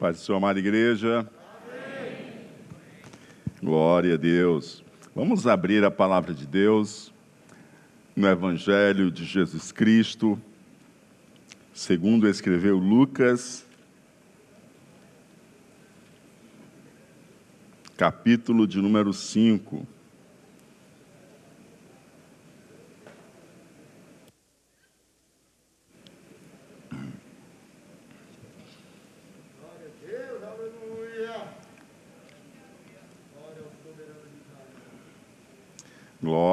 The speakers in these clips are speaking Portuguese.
Paz do Senhor, amada igreja. Amém. Glória a Deus. Vamos abrir a palavra de Deus no Evangelho de Jesus Cristo, segundo escreveu Lucas, capítulo de número 5.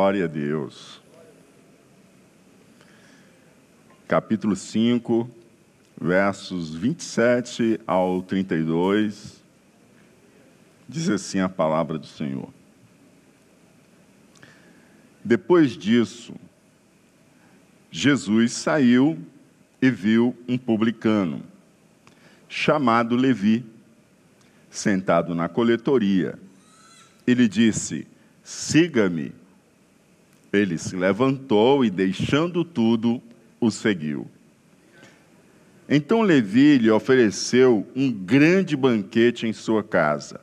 Glória a Deus. Capítulo 5, versos 27 ao 32, diz assim a palavra do Senhor. Depois disso, Jesus saiu e viu um publicano, chamado Levi, sentado na coletoria. Ele disse: Siga-me. Ele se levantou e, deixando tudo, o seguiu. Então Levi lhe ofereceu um grande banquete em sua casa.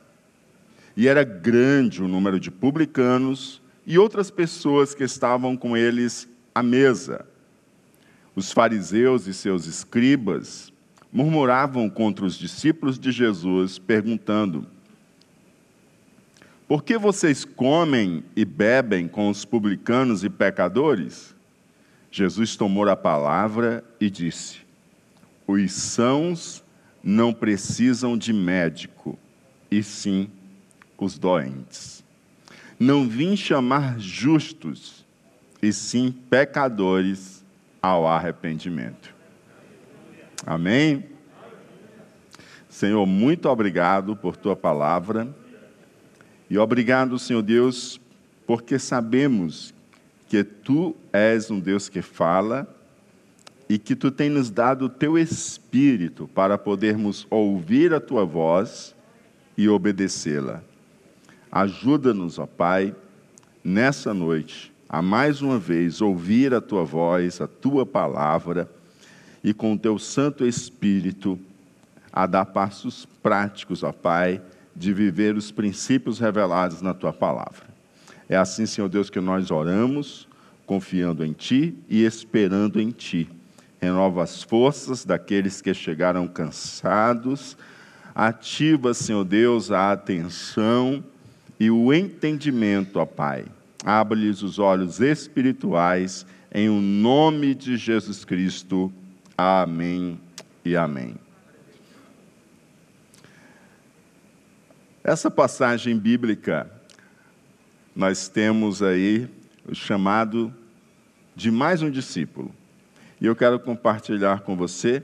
E era grande o número de publicanos e outras pessoas que estavam com eles à mesa. Os fariseus e seus escribas murmuravam contra os discípulos de Jesus, perguntando: por que vocês comem e bebem com os publicanos e pecadores? Jesus tomou a palavra e disse: Os sãos não precisam de médico, e sim os doentes. Não vim chamar justos, e sim pecadores ao arrependimento. Amém? Senhor, muito obrigado por tua palavra. E obrigado, Senhor Deus, porque sabemos que tu és um Deus que fala e que tu tens nos dado o teu espírito para podermos ouvir a tua voz e obedecê-la. Ajuda-nos, ó Pai, nessa noite, a mais uma vez ouvir a tua voz, a tua palavra e com o teu Santo Espírito a dar passos práticos, ó Pai de viver os princípios revelados na tua palavra. É assim, Senhor Deus, que nós oramos, confiando em Ti e esperando em Ti. Renova as forças daqueles que chegaram cansados. Ativa, Senhor Deus, a atenção e o entendimento, ó Pai. Abre-lhes os olhos espirituais, em o nome de Jesus Cristo. Amém e amém. Essa passagem bíblica, nós temos aí o chamado de mais um discípulo. E eu quero compartilhar com você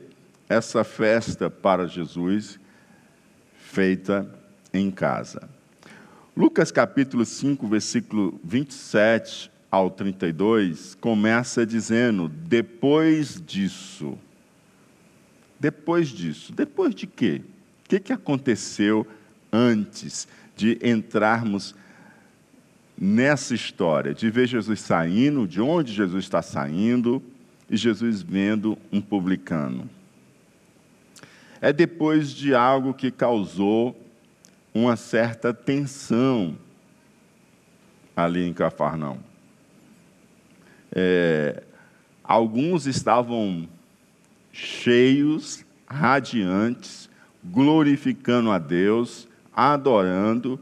essa festa para Jesus feita em casa. Lucas capítulo 5, versículo 27 ao 32, começa dizendo: depois disso. Depois disso. Depois de quê? O que, que aconteceu antes de entrarmos nessa história, de ver Jesus saindo, de onde Jesus está saindo, e Jesus vendo um publicano. É depois de algo que causou uma certa tensão ali em Cafarnaum. É, alguns estavam cheios, radiantes, glorificando a Deus, adorando,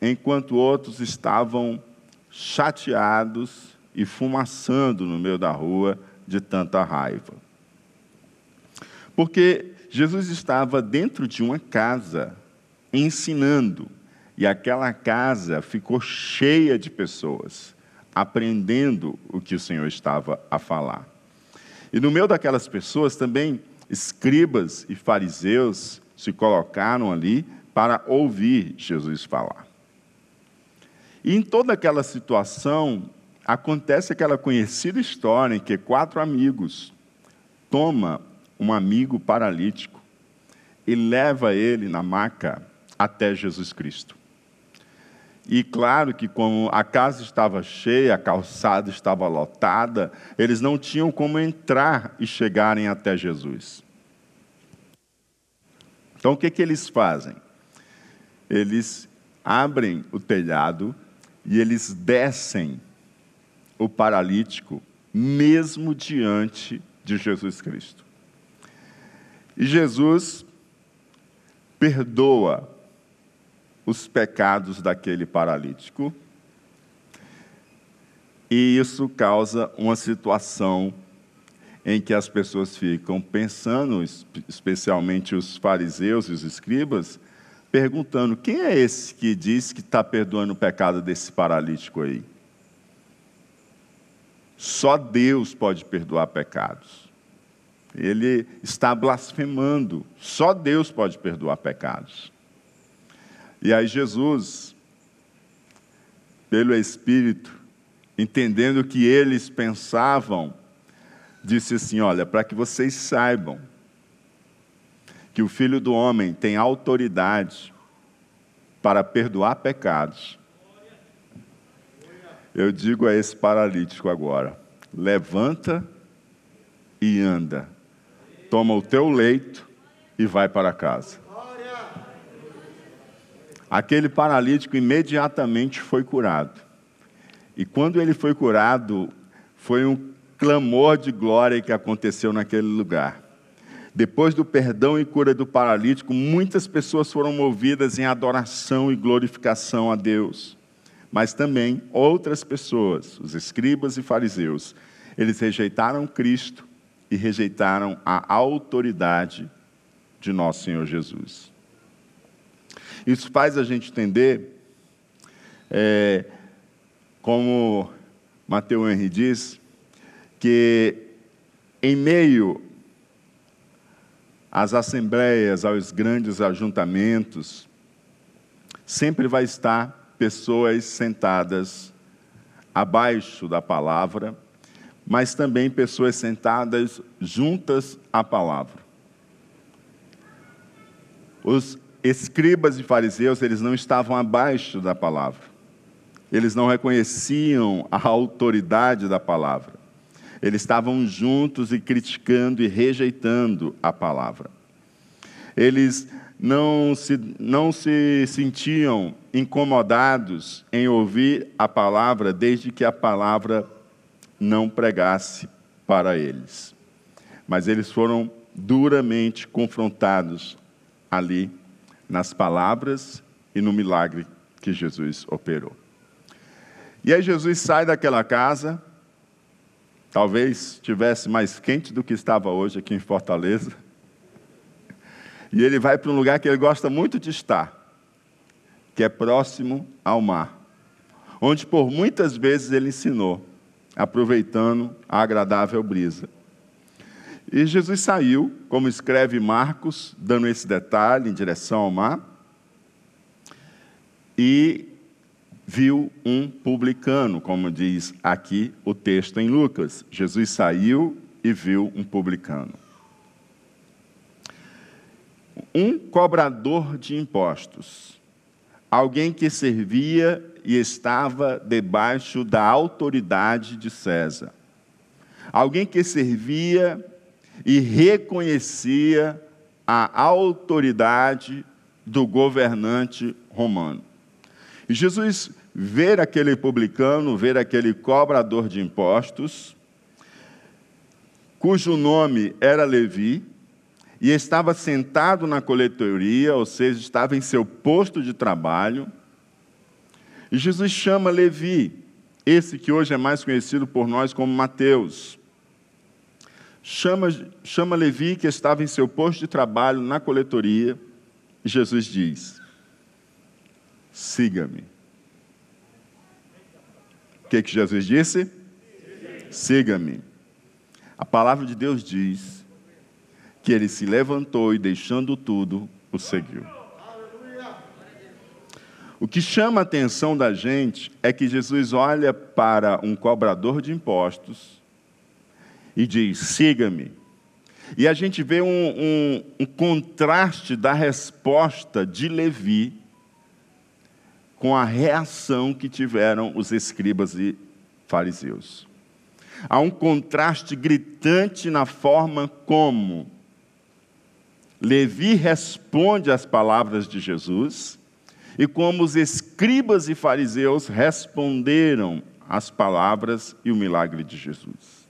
enquanto outros estavam chateados e fumaçando no meio da rua de tanta raiva. Porque Jesus estava dentro de uma casa ensinando, e aquela casa ficou cheia de pessoas aprendendo o que o Senhor estava a falar. E no meio daquelas pessoas também escribas e fariseus se colocaram ali para ouvir Jesus falar. E em toda aquela situação, acontece aquela conhecida história em que quatro amigos toma um amigo paralítico e leva ele na maca até Jesus Cristo. E claro que como a casa estava cheia, a calçada estava lotada, eles não tinham como entrar e chegarem até Jesus. Então, o que, que eles fazem? Eles abrem o telhado e eles descem o paralítico, mesmo diante de Jesus Cristo. E Jesus perdoa os pecados daquele paralítico. E isso causa uma situação em que as pessoas ficam pensando, especialmente os fariseus e os escribas, perguntando: quem é esse que diz que está perdoando o pecado desse paralítico aí? Só Deus pode perdoar pecados. Ele está blasfemando. Só Deus pode perdoar pecados. E aí Jesus, pelo Espírito, entendendo que eles pensavam, disse assim: Olha, para que vocês saibam que o Filho do Homem tem autoridade para perdoar pecados. Eu digo a esse paralítico agora: levanta e anda, toma o teu leito e vai para casa. Aquele paralítico imediatamente foi curado. E quando ele foi curado, foi um clamor de glória que aconteceu naquele lugar. Depois do perdão e cura do paralítico, muitas pessoas foram movidas em adoração e glorificação a Deus. Mas também outras pessoas, os escribas e fariseus, eles rejeitaram Cristo e rejeitaram a autoridade de nosso Senhor Jesus. Isso faz a gente entender, é, como Mateus Henry diz, que em meio às assembleias, aos grandes ajuntamentos, sempre vai estar pessoas sentadas abaixo da palavra, mas também pessoas sentadas juntas à palavra. Os escribas e fariseus, eles não estavam abaixo da palavra. Eles não reconheciam a autoridade da palavra. Eles estavam juntos e criticando e rejeitando a palavra. Eles não se, não se sentiam incomodados em ouvir a palavra desde que a palavra não pregasse para eles. Mas eles foram duramente confrontados ali nas palavras e no milagre que Jesus operou. E aí Jesus sai daquela casa, talvez tivesse mais quente do que estava hoje aqui em Fortaleza, e ele vai para um lugar que ele gosta muito de estar, que é próximo ao mar, onde por muitas vezes ele ensinou, aproveitando a agradável brisa. E Jesus saiu, como escreve Marcos, dando esse detalhe em direção ao mar, e viu um publicano, como diz aqui o texto em Lucas. Jesus saiu e viu um publicano. Um cobrador de impostos, alguém que servia e estava debaixo da autoridade de César, alguém que servia e reconhecia a autoridade do governante romano. E Jesus ver aquele publicano, ver aquele cobrador de impostos, cujo nome era Levi, e estava sentado na coletoria, ou seja, estava em seu posto de trabalho. E Jesus chama Levi, esse que hoje é mais conhecido por nós como Mateus chama, chama Levi, que estava em seu posto de trabalho na coletoria, e Jesus diz: Siga-me. O que, que Jesus disse? Siga-me. A palavra de Deus diz que ele se levantou e, deixando tudo, o seguiu. O que chama a atenção da gente é que Jesus olha para um cobrador de impostos e diz: siga-me. E a gente vê um, um, um, contraste da resposta de Levi com a reação que tiveram os escribas e fariseus. Há um contraste gritante na forma como Levi responde às palavras de Jesus e como os escribas e fariseus responderam às palavras e o milagre de Jesus.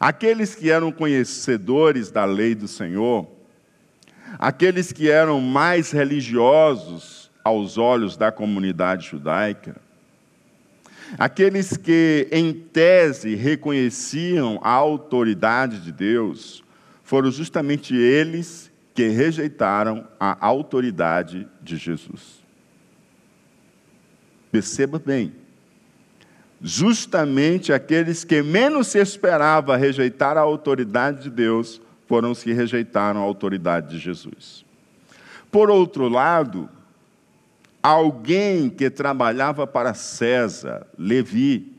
Aqueles que eram conhecedores da lei do Senhor, aqueles que eram mais religiosos aos olhos da comunidade judaica, aqueles que, em tese, reconheciam a autoridade de Deus, foram justamente eles que rejeitaram a autoridade de Jesus. Perceba bem, justamente aqueles que menos se esperava rejeitar a autoridade de Deus foram os que rejeitaram a autoridade de Jesus. Por outro lado, alguém que trabalhava para César, Levi,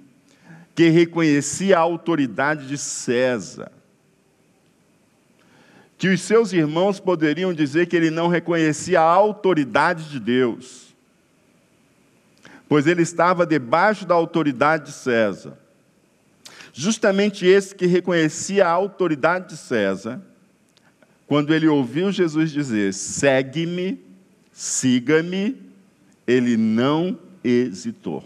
que reconhecia a autoridade de César, que os seus irmãos poderiam dizer que ele não reconhecia a autoridade de Deus, pois ele estava debaixo da autoridade de César. Justamente esse que reconhecia a autoridade de César, quando ele ouviu Jesus dizer: segue-me, siga-me, ele não hesitou.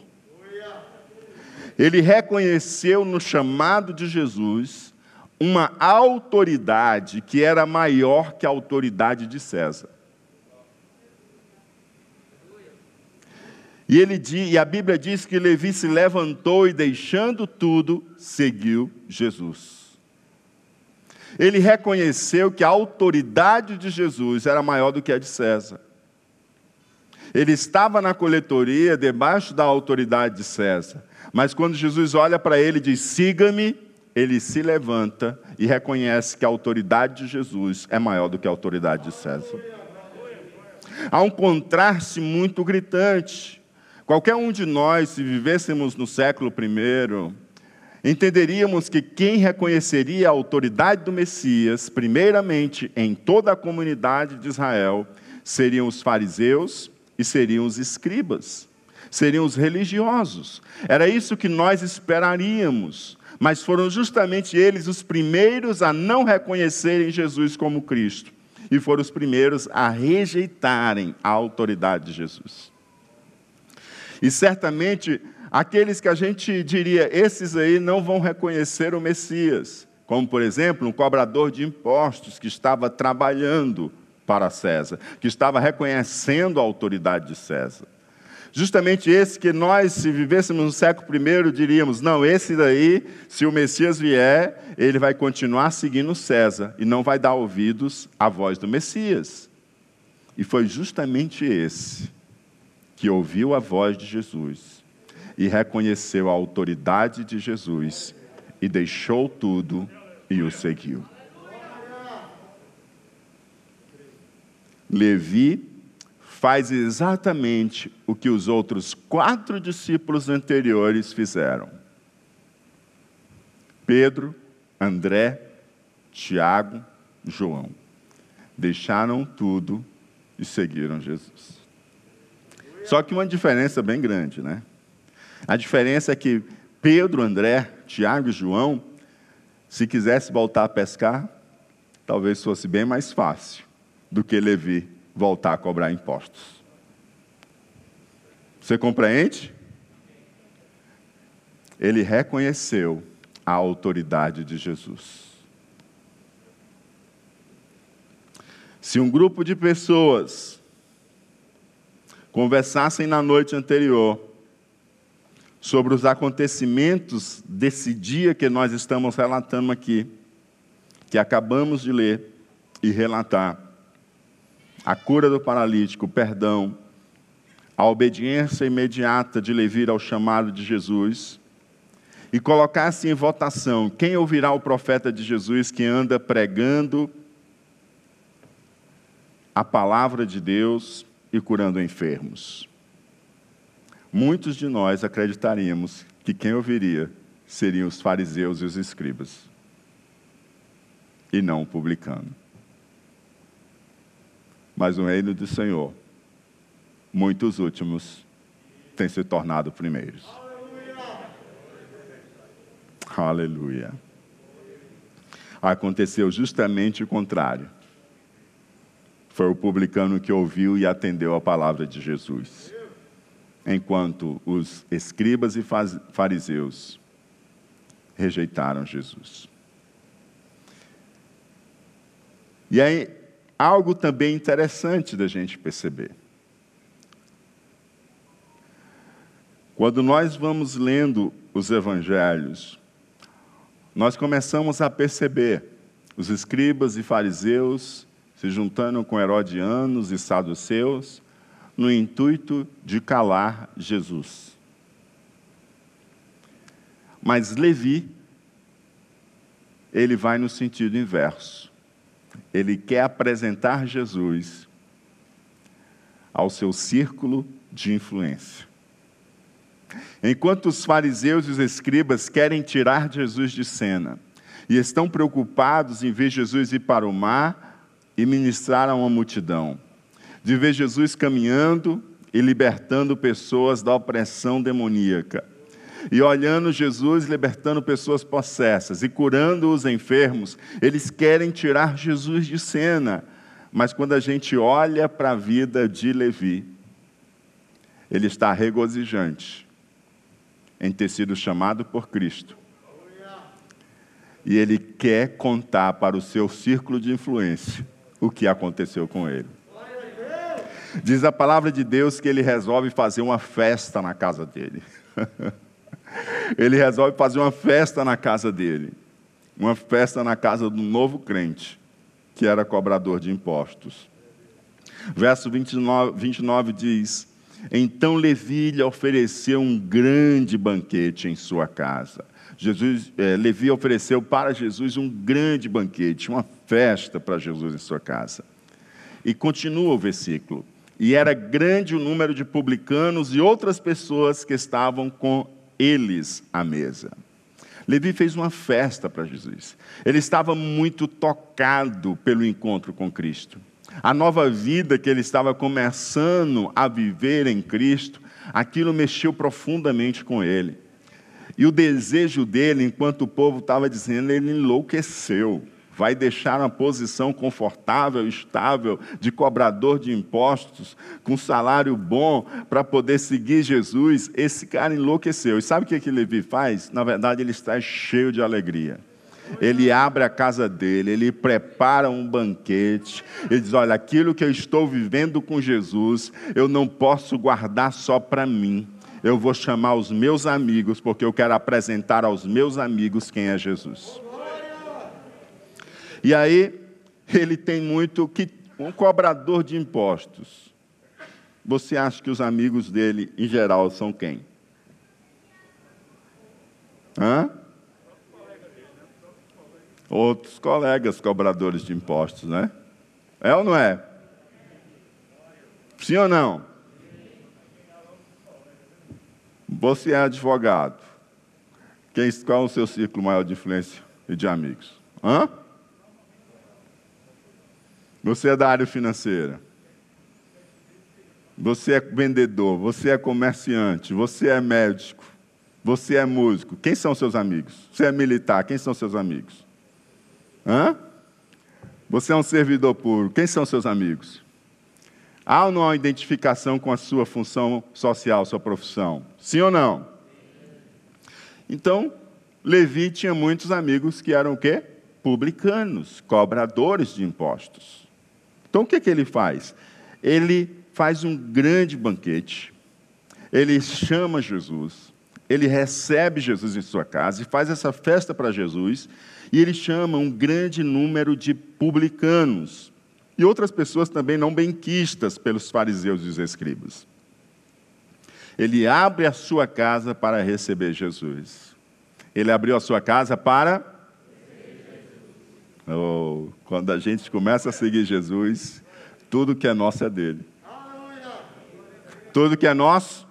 Ele reconheceu no chamado de Jesus uma autoridade que era maior que a autoridade de César. E, ele, e a Bíblia diz que Levi se levantou e, deixando tudo, seguiu Jesus. Ele reconheceu que a autoridade de Jesus era maior do que a de César. Ele estava na coletoria debaixo da autoridade de César. Mas quando Jesus olha para ele e diz: siga-me, ele se levanta e reconhece que a autoridade de Jesus é maior do que a autoridade de César. Há um contraste muito gritante. Qualquer um de nós, se vivêssemos no século I, entenderíamos que quem reconheceria a autoridade do Messias, primeiramente em toda a comunidade de Israel, seriam os fariseus e seriam os escribas, seriam os religiosos. Era isso que nós esperaríamos, mas foram justamente eles os primeiros a não reconhecerem Jesus como Cristo e foram os primeiros a rejeitarem a autoridade de Jesus. E certamente aqueles que a gente diria, esses aí não vão reconhecer o Messias, como por exemplo um cobrador de impostos que estava trabalhando para César, que estava reconhecendo a autoridade de César. Justamente esse que nós, se vivêssemos no século I, diríamos: não, esse daí, se o Messias vier, ele vai continuar seguindo César e não vai dar ouvidos à voz do Messias. E foi justamente esse que ouviu a voz de Jesus e reconheceu a autoridade de Jesus e deixou tudo e o seguiu. Levi faz exatamente o que os outros quatro discípulos anteriores fizeram. Pedro, André, Tiago, João. Deixaram tudo e seguiram Jesus. Só que uma diferença bem grande, né? A diferença é que Pedro, André, Tiago e João, se quisesse voltar a pescar, talvez fosse bem mais fácil do que Levi voltar a cobrar impostos. Você compreende? Ele reconheceu a autoridade de Jesus. Se um grupo de pessoas conversassem na noite anterior sobre os acontecimentos desse dia que nós estamos relatando aqui, que acabamos de ler e relatar. A cura do paralítico, o perdão, a obediência imediata de Levi ao chamado de Jesus, e colocasse em votação quem ouvirá o profeta de Jesus que anda pregando a palavra de Deus e curando enfermos. Muitos de nós acreditaríamos que quem ouviria seriam os fariseus e os escribas, e não o publicano. Mas no reino do Senhor, muitos últimos têm se tornado primeiros. Aleluia. Aleluia. Aconteceu justamente o contrário. foi o publicano que ouviu e atendeu a palavra de Jesus. Enquanto os escribas e fariseus rejeitaram Jesus. E aí, algo também interessante da gente perceber. Quando nós vamos lendo os evangelhos, nós começamos a perceber os escribas e fariseus se juntando com herodianos e saduceus no intuito de calar Jesus. Mas Levi, ele vai no sentido inverso. Ele quer apresentar Jesus ao seu círculo de influência. Enquanto os fariseus e os escribas querem tirar Jesus de cena e estão preocupados em ver Jesus ir para o mar e ministrar a uma multidão, de ver Jesus caminhando e libertando pessoas da opressão demoníaca, e olhando Jesus libertando pessoas possessas e curando os enfermos, eles querem tirar Jesus de cena. Mas quando a gente olha para a vida de Levi, ele está regozijante em ter sido chamado por Cristo. E ele quer contar para o seu círculo de influência o que aconteceu com ele. Diz a palavra de Deus que ele resolve fazer uma festa na casa dele. ele resolve fazer uma festa na casa dele. Uma festa na casa do novo crente, que era cobrador de impostos. Verso 29, 29 diz: então Levi lhe ofereceu um grande banquete em sua casa. Jesus, é, Levi ofereceu para Jesus um grande banquete, uma festa para Jesus em sua casa. E continua o versículo. E era grande o número de publicanos e outras pessoas que estavam com eles à mesa. Levi fez uma festa para Jesus. Ele estava muito tocado pelo encontro com Cristo a nova vida que ele estava começando a viver em Cristo, aquilo mexeu profundamente com ele. E o desejo dele, enquanto o povo estava dizendo, ele enlouqueceu. Vai deixar uma posição confortável, estável, de cobrador de impostos, com salário bom, para poder seguir Jesus. Esse cara enlouqueceu. E sabe o que, que Levi faz? Na verdade, ele está cheio de alegria ele abre a casa dele, ele prepara um banquete, ele diz: Olha, aquilo que eu estou vivendo com Jesus, eu não posso guardar só para mim. Eu vou chamar os meus amigos, porque eu quero apresentar aos meus amigos quem é Jesus. E aí, ele tem muito que um cobrador de impostos. Você acha que os amigos dele, em geral, são quem? Hã? outros colegas cobradores de impostos, né? É ou não é? Sim ou não? Você é advogado. Quem, qual é o seu círculo maior de influência e de amigos? Hã? Você é da área financeira. Você é vendedor, você é comerciante, você é médico, você é músico. Quem são seus amigos? Você é militar, quem são seus amigos? Hã? Você é um servidor público. Quem são seus amigos? Há ou não há identificação com a sua função social, sua profissão? Sim ou não? Então, Levi tinha muitos amigos que eram o quê? Publicanos, cobradores de impostos. Então, o que, que ele faz? Ele faz um grande banquete, ele chama Jesus, ele recebe Jesus em sua casa e faz essa festa para Jesus, e ele chama um grande número de publicanos e outras pessoas também não benquistas pelos fariseus e os escribas. Ele abre a sua casa para receber Jesus. Ele abriu a sua casa para. Quando a gente começa a seguir Jesus, tudo que é nosso é dele. Tudo que é nosso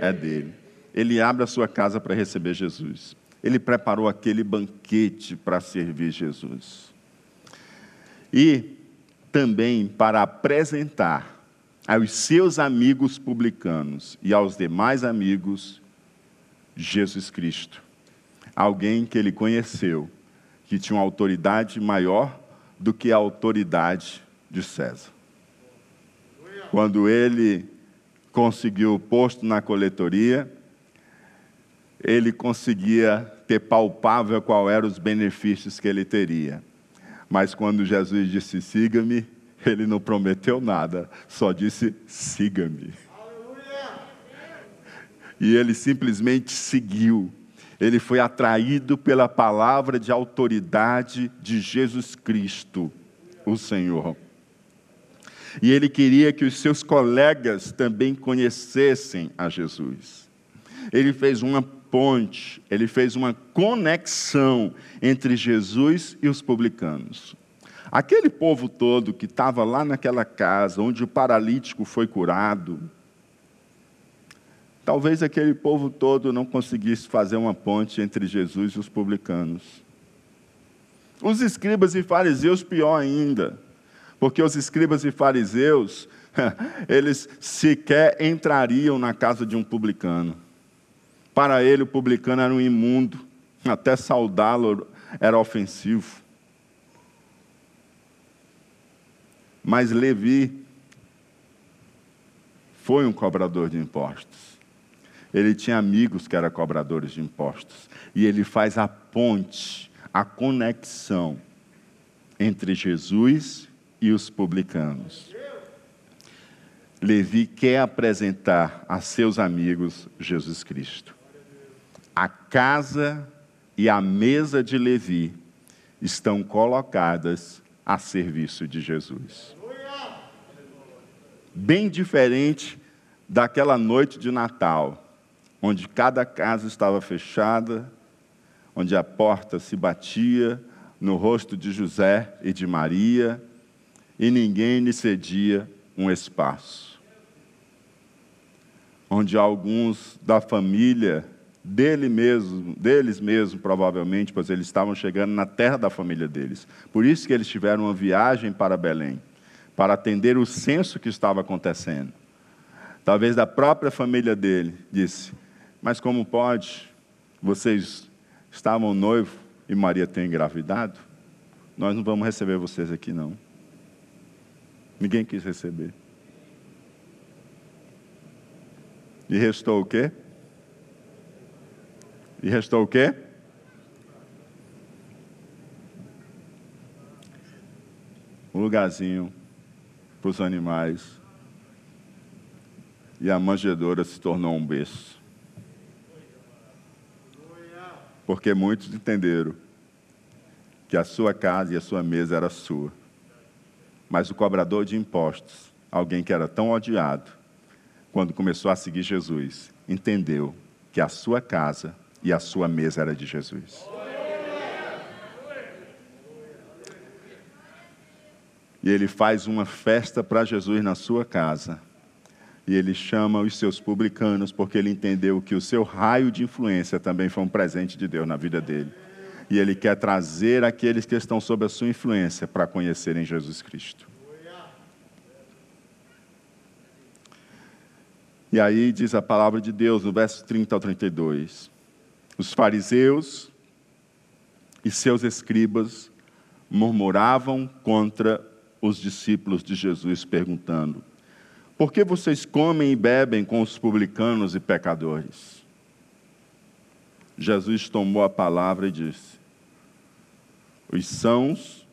é dele. Ele abre a sua casa para receber Jesus ele preparou aquele banquete para servir Jesus. E também para apresentar aos seus amigos publicanos e aos demais amigos Jesus Cristo. Alguém que ele conheceu, que tinha uma autoridade maior do que a autoridade de César. quando ele conseguiu o posto na coletoria, ele conseguia ter palpável qual eram os benefícios que ele teria. Mas quando Jesus disse siga-me, ele não prometeu nada, só disse siga-me. E ele simplesmente seguiu. Ele foi atraído pela palavra de autoridade de Jesus Cristo, o Senhor. E ele queria que os seus colegas também conhecessem a Jesus. Ele fez uma ponte, ele fez uma conexão entre Jesus e os publicanos. Aquele povo todo que estava lá naquela casa, onde o paralítico foi curado, talvez aquele povo todo não conseguisse fazer uma ponte entre Jesus e os publicanos. Os escribas e fariseus, pior ainda, porque os escribas e fariseus, eles sequer entrariam na casa de um publicano. Para ele, o publicano era um imundo, até saudá-lo era ofensivo. Mas Levi foi um cobrador de impostos. Ele tinha amigos que eram cobradores de impostos. E ele faz a ponte, a conexão entre Jesus e os publicanos. Levi quer apresentar a seus amigos Jesus Cristo. A casa e a mesa de Levi estão colocadas a serviço de Jesus. Bem diferente daquela noite de Natal, onde cada casa estava fechada, onde a porta se batia no rosto de José e de Maria, e ninguém lhe cedia um espaço. Onde alguns da família dele mesmo, deles mesmo, provavelmente, pois eles estavam chegando na terra da família deles. Por isso que eles tiveram uma viagem para Belém, para atender o censo que estava acontecendo. Talvez da própria família dele disse: Mas como pode? Vocês estavam noivo e Maria tem engravidado? Nós não vamos receber vocês aqui, não. Ninguém quis receber. E restou o quê? E restou o quê? Um lugarzinho para os animais. E a manjedoura se tornou um berço. Porque muitos entenderam que a sua casa e a sua mesa era sua. Mas o cobrador de impostos, alguém que era tão odiado, quando começou a seguir Jesus, entendeu que a sua casa e a sua mesa era de Jesus. E ele faz uma festa para Jesus na sua casa. E ele chama os seus publicanos, porque ele entendeu que o seu raio de influência também foi um presente de Deus na vida dele. E ele quer trazer aqueles que estão sob a sua influência para conhecerem Jesus Cristo. E aí diz a palavra de Deus no verso 30 ao 32 os fariseus e seus escribas murmuravam contra os discípulos de Jesus, perguntando: Por que vocês comem e bebem com os publicanos e pecadores? Jesus tomou a palavra e disse: Os sãos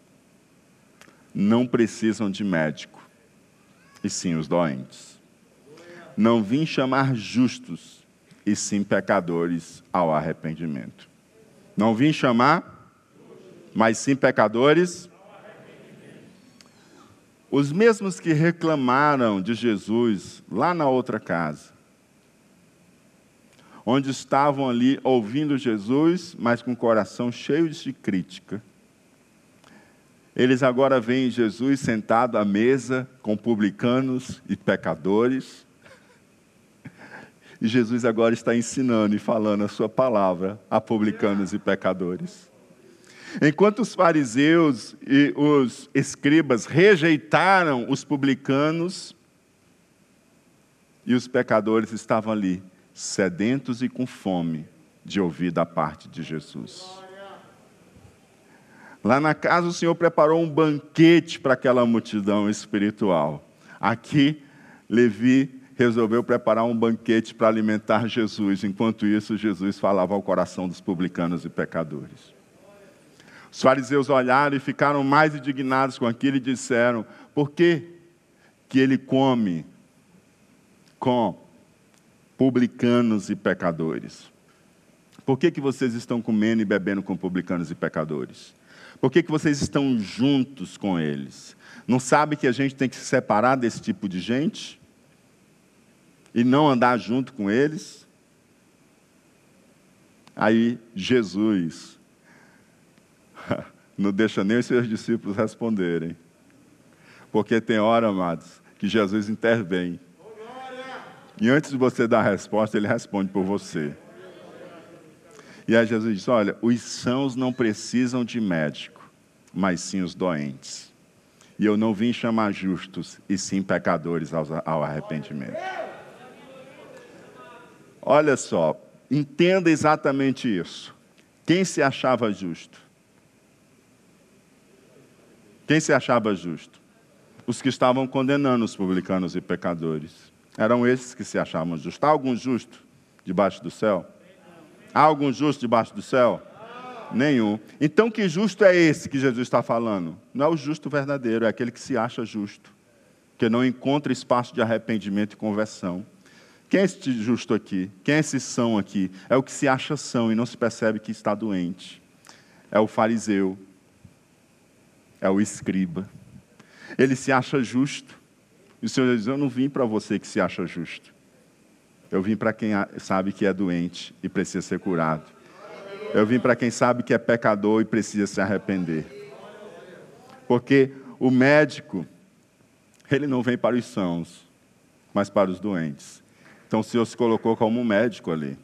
não precisam de médico, e sim os doentes. Não vim chamar justos, e sim pecadores ao arrependimento. Não vim chamar, mas sim pecadores. Os mesmos que reclamaram de Jesus lá na outra casa, onde estavam ali ouvindo Jesus, mas com o coração cheio de crítica. Eles agora veem Jesus sentado à mesa com publicanos e pecadores, e Jesus agora está ensinando e falando a sua palavra a publicanos e pecadores. Enquanto os fariseus e os escribas rejeitaram os publicanos, e os pecadores estavam ali, sedentos e com fome de ouvir da parte de Jesus. Lá na casa, o Senhor preparou um banquete para aquela multidão espiritual. Aqui, Levi resolveu preparar um banquete para alimentar Jesus. Enquanto isso, Jesus falava ao coração dos publicanos e pecadores. Os fariseus olharam e ficaram mais indignados com aquilo e disseram: Por que, que ele come com publicanos e pecadores? Por que, que vocês estão comendo e bebendo com publicanos e pecadores? Por que, que vocês estão juntos com eles? Não sabe que a gente tem que se separar desse tipo de gente? E não andar junto com eles? Aí Jesus não deixa nem os seus discípulos responderem. Porque tem hora, amados, que Jesus intervém. E antes de você dar a resposta, ele responde por você. E aí Jesus diz: Olha, os sãos não precisam de médico, mas sim os doentes. E eu não vim chamar justos, e sim pecadores ao arrependimento. Olha só, entenda exatamente isso. Quem se achava justo? Quem se achava justo? Os que estavam condenando os publicanos e pecadores. Eram esses que se achavam justos. Há algum justo debaixo do céu? Há algum justo debaixo do céu? Nenhum. Então, que justo é esse que Jesus está falando? Não é o justo verdadeiro, é aquele que se acha justo, que não encontra espaço de arrependimento e conversão. Quem é esse justo aqui? Quem é esse são aqui? É o que se acha são e não se percebe que está doente. É o fariseu. É o escriba. Ele se acha justo. E o Senhor diz: Eu não vim para você que se acha justo. Eu vim para quem sabe que é doente e precisa ser curado. Eu vim para quem sabe que é pecador e precisa se arrepender. Porque o médico, ele não vem para os sãos, mas para os doentes. Então o Senhor se colocou como um médico ali.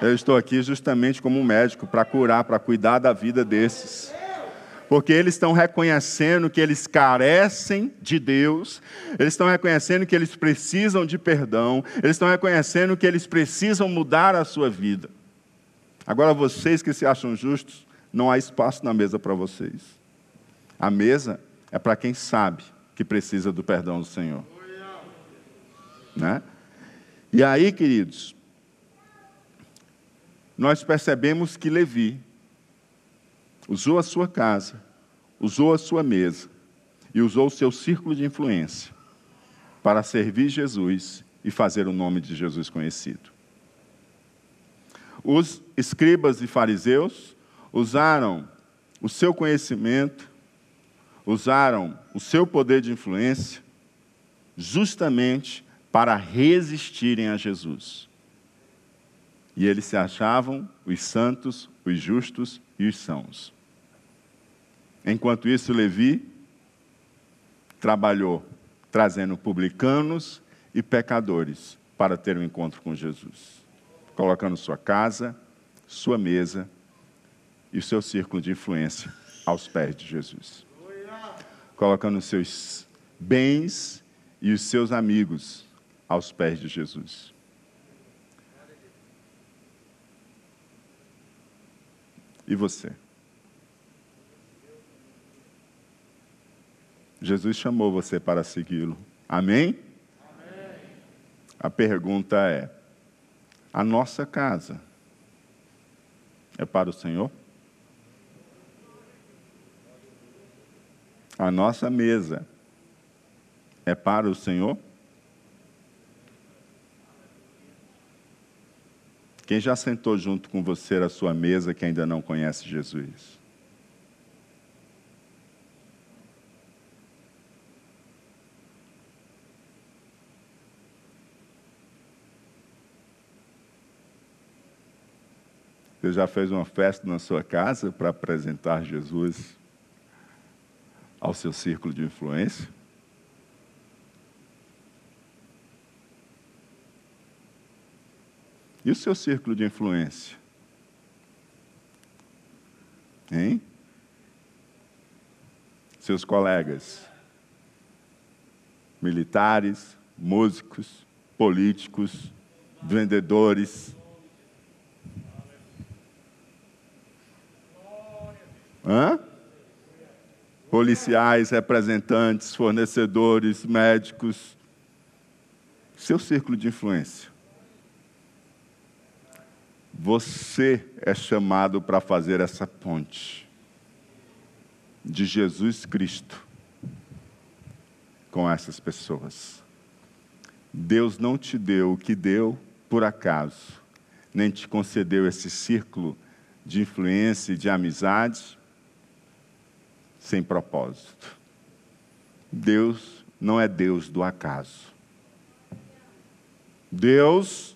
Eu estou aqui justamente como um médico para curar, para cuidar da vida desses porque eles estão reconhecendo que eles carecem de Deus, eles estão reconhecendo que eles precisam de perdão, eles estão reconhecendo que eles precisam mudar a sua vida. Agora, vocês que se acham justos, não há espaço na mesa para vocês. A mesa é para quem sabe que precisa do perdão do Senhor. Né? E aí, queridos, nós percebemos que Levi usou a sua casa, usou a sua mesa e usou o seu círculo de influência para servir Jesus e fazer o nome de Jesus conhecido. Os escribas e fariseus usaram o seu conhecimento, usaram o seu poder de influência, justamente para resistirem a Jesus. E eles se achavam os santos, os justos e os sãos. Enquanto isso, Levi trabalhou trazendo publicanos e pecadores para ter um encontro com Jesus, colocando sua casa, sua mesa e o seu círculo de influência aos pés de Jesus, colocando seus bens e os seus amigos aos pés de Jesus. E você? Jesus chamou você para segui-lo. Amém? Amém? A pergunta é: a nossa casa é para o Senhor? A nossa mesa é para o Senhor? Quem já sentou junto com você à sua mesa que ainda não conhece Jesus? Você já fez uma festa na sua casa para apresentar Jesus ao seu círculo de influência? E o seu círculo de influência? Hein? Seus colegas, militares, músicos, políticos, vendedores, Hã? Policiais, representantes, fornecedores, médicos, seu círculo de influência. Você é chamado para fazer essa ponte de Jesus Cristo com essas pessoas. Deus não te deu o que deu por acaso, nem te concedeu esse círculo de influência e de amizade sem propósito. Deus não é Deus do acaso. Deus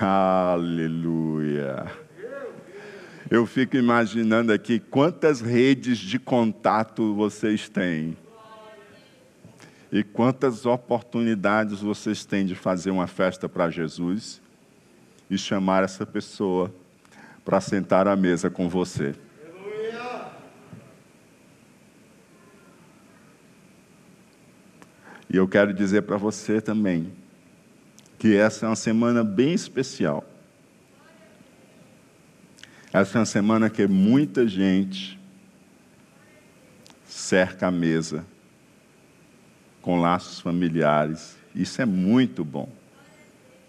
Aleluia. Eu fico imaginando aqui quantas redes de contato vocês têm. E quantas oportunidades vocês têm de fazer uma festa para Jesus e chamar essa pessoa para sentar à mesa com você. E eu quero dizer para você também que essa é uma semana bem especial. Essa é uma semana que muita gente cerca a mesa com laços familiares. Isso é muito bom.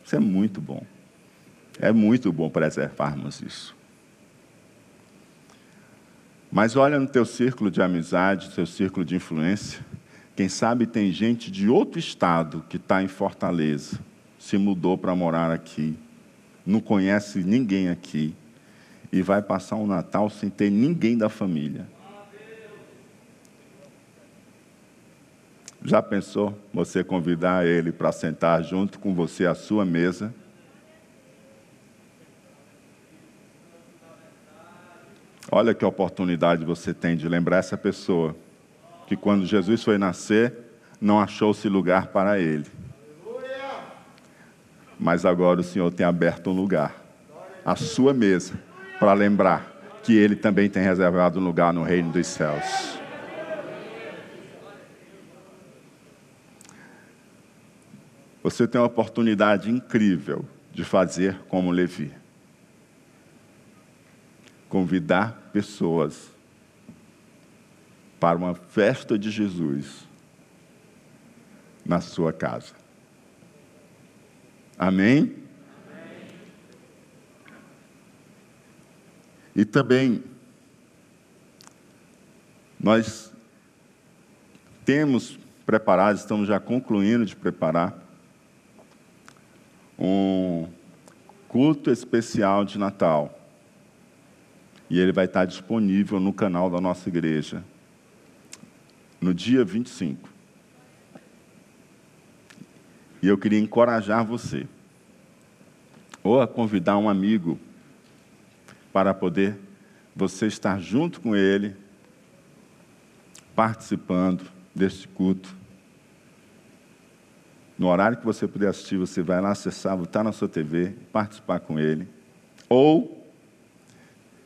Isso é muito bom. É muito bom preservarmos isso. Mas olha no teu círculo de amizade, teu círculo de influência. Quem sabe tem gente de outro estado que está em Fortaleza, se mudou para morar aqui, não conhece ninguém aqui e vai passar um Natal sem ter ninguém da família. Já pensou você convidar ele para sentar junto com você à sua mesa? Olha que oportunidade você tem de lembrar essa pessoa que quando Jesus foi nascer, não achou-se lugar para ele. Mas agora o Senhor tem aberto um lugar, a sua mesa, para lembrar que ele também tem reservado um lugar no reino dos céus. Você tem uma oportunidade incrível de fazer como Levi convidar pessoas para uma festa de Jesus na sua casa. Amém? Amém? E também, nós temos preparado, estamos já concluindo de preparar, um culto especial de Natal e ele vai estar disponível no canal da nossa igreja no dia 25. E eu queria encorajar você, ou a convidar um amigo, para poder você estar junto com ele, participando deste culto. No horário que você puder assistir, você vai lá acessar, está na sua TV, participar com ele. Ou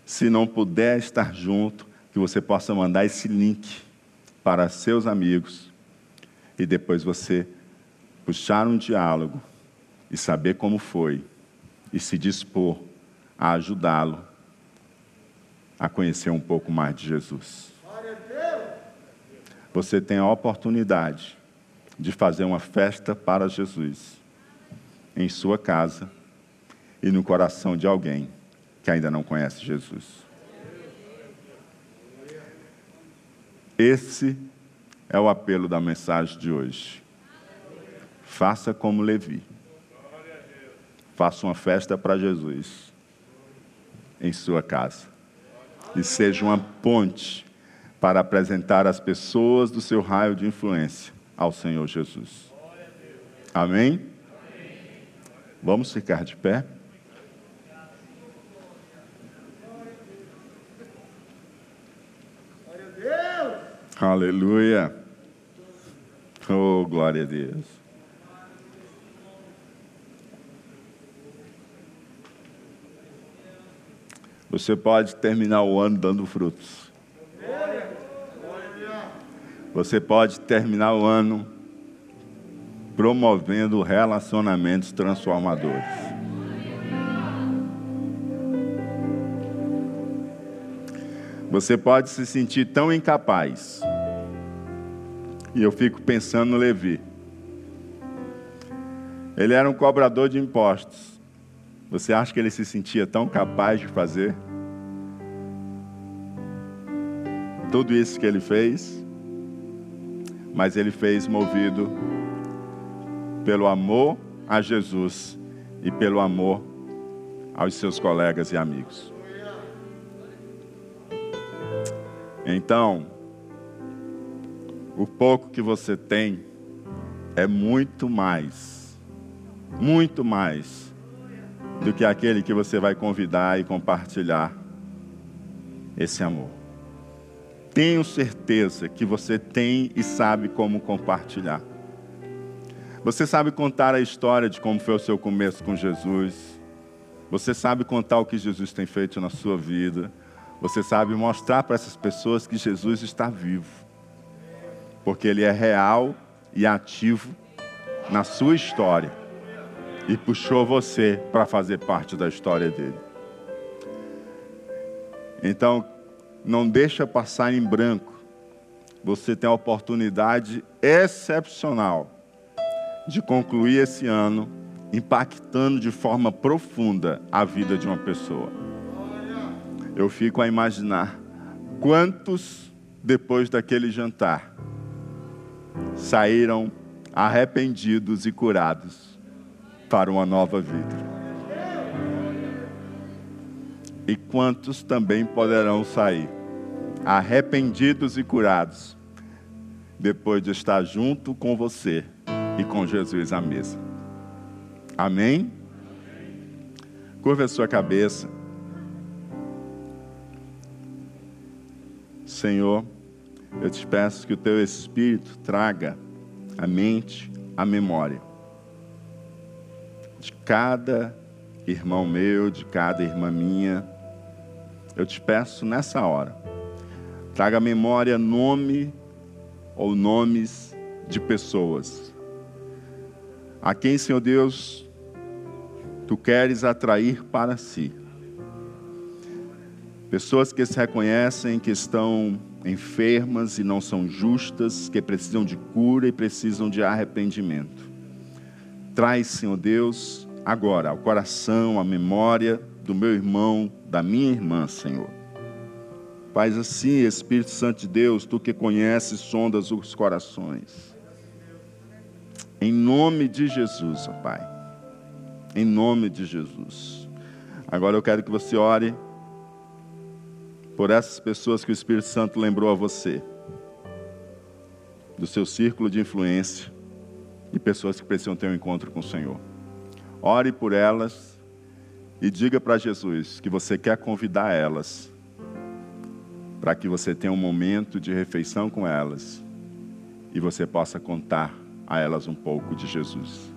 se não puder estar junto, que você possa mandar esse link para seus amigos e depois você puxar um diálogo e saber como foi e se dispor a ajudá-lo a conhecer um pouco mais de Jesus. Você tem a oportunidade de fazer uma festa para Jesus em sua casa e no coração de alguém que ainda não conhece Jesus. Esse é o apelo da mensagem de hoje. Faça como Levi. Faça uma festa para Jesus em sua casa. E seja uma ponte para apresentar as pessoas do seu raio de influência ao Senhor Jesus. Amém? Vamos ficar de pé? Aleluia. Oh, glória a Deus. Você pode terminar o ano dando frutos. Você pode terminar o ano promovendo relacionamentos transformadores. Você pode se sentir tão incapaz. E eu fico pensando no Levi. Ele era um cobrador de impostos. Você acha que ele se sentia tão capaz de fazer tudo isso que ele fez? Mas ele fez movido pelo amor a Jesus e pelo amor aos seus colegas e amigos. Então, o pouco que você tem é muito mais, muito mais do que aquele que você vai convidar e compartilhar esse amor. Tenho certeza que você tem e sabe como compartilhar. Você sabe contar a história de como foi o seu começo com Jesus. Você sabe contar o que Jesus tem feito na sua vida. Você sabe mostrar para essas pessoas que Jesus está vivo. Porque Ele é real e ativo na sua história. E puxou você para fazer parte da história dele. Então, não deixa passar em branco. Você tem a oportunidade excepcional de concluir esse ano impactando de forma profunda a vida de uma pessoa. Eu fico a imaginar quantos, depois daquele jantar, saíram arrependidos e curados para uma nova vida. E quantos também poderão sair arrependidos e curados depois de estar junto com você e com Jesus à mesa. Amém? Curva a sua cabeça. Senhor, eu te peço que o teu Espírito traga a mente, a memória cada irmão meu, de cada irmã minha. Eu te peço nessa hora, traga a memória nome ou nomes de pessoas a quem, Senhor Deus, tu queres atrair para si. Pessoas que se reconhecem que estão enfermas e não são justas, que precisam de cura e precisam de arrependimento. Traz, Senhor Deus, agora ao coração, a memória do meu irmão, da minha irmã, Senhor. Faz assim, Espírito Santo de Deus, tu que conheces, sondas os corações. Em nome de Jesus, ó Pai. Em nome de Jesus. Agora eu quero que você ore por essas pessoas que o Espírito Santo lembrou a você, do seu círculo de influência e pessoas que precisam ter um encontro com o Senhor. Ore por elas e diga para Jesus que você quer convidar elas para que você tenha um momento de refeição com elas e você possa contar a elas um pouco de Jesus.